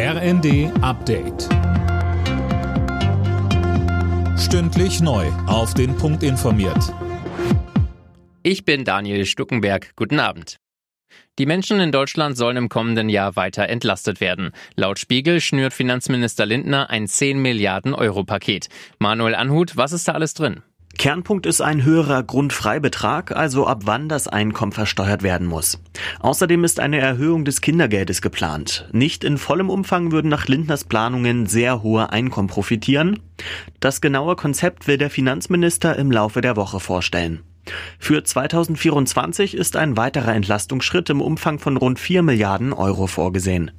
RND Update. Stündlich neu. Auf den Punkt informiert. Ich bin Daniel Stuckenberg. Guten Abend. Die Menschen in Deutschland sollen im kommenden Jahr weiter entlastet werden. Laut Spiegel schnürt Finanzminister Lindner ein 10 Milliarden Euro Paket. Manuel Anhut, was ist da alles drin? Kernpunkt ist ein höherer Grundfreibetrag, also ab wann das Einkommen versteuert werden muss. Außerdem ist eine Erhöhung des Kindergeldes geplant. Nicht in vollem Umfang würden nach Lindners Planungen sehr hohe Einkommen profitieren. Das genaue Konzept will der Finanzminister im Laufe der Woche vorstellen. Für 2024 ist ein weiterer Entlastungsschritt im Umfang von rund 4 Milliarden Euro vorgesehen.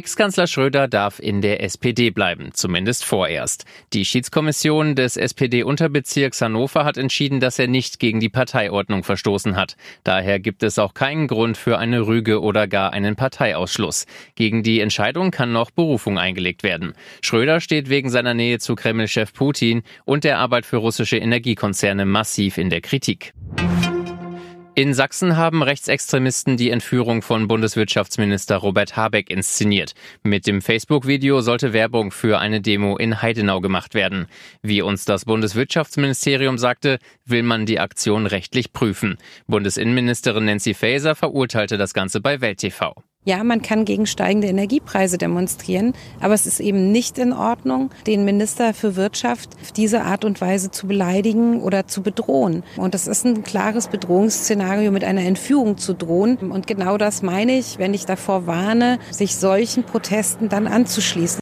Ex-Kanzler Schröder darf in der SPD bleiben, zumindest vorerst. Die Schiedskommission des SPD-Unterbezirks Hannover hat entschieden, dass er nicht gegen die Parteiordnung verstoßen hat. Daher gibt es auch keinen Grund für eine Rüge oder gar einen Parteiausschluss. Gegen die Entscheidung kann noch Berufung eingelegt werden. Schröder steht wegen seiner Nähe zu Kreml-Chef Putin und der Arbeit für russische Energiekonzerne massiv in der Kritik. In Sachsen haben Rechtsextremisten die Entführung von Bundeswirtschaftsminister Robert Habeck inszeniert. Mit dem Facebook-Video sollte Werbung für eine Demo in Heidenau gemacht werden. Wie uns das Bundeswirtschaftsministerium sagte, will man die Aktion rechtlich prüfen. Bundesinnenministerin Nancy Faeser verurteilte das Ganze bei Welt TV. Ja, man kann gegen steigende Energiepreise demonstrieren, aber es ist eben nicht in Ordnung, den Minister für Wirtschaft auf diese Art und Weise zu beleidigen oder zu bedrohen. Und das ist ein klares Bedrohungsszenario, mit einer Entführung zu drohen. Und genau das meine ich, wenn ich davor warne, sich solchen Protesten dann anzuschließen.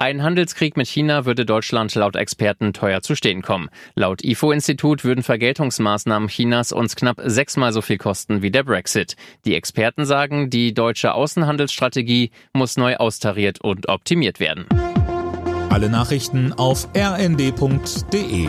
Ein Handelskrieg mit China würde Deutschland laut Experten teuer zu stehen kommen. Laut IFO-Institut würden Vergeltungsmaßnahmen Chinas uns knapp sechsmal so viel kosten wie der Brexit. Die Experten sagen, die deutsche Außenhandelsstrategie muss neu austariert und optimiert werden. Alle Nachrichten auf rnd.de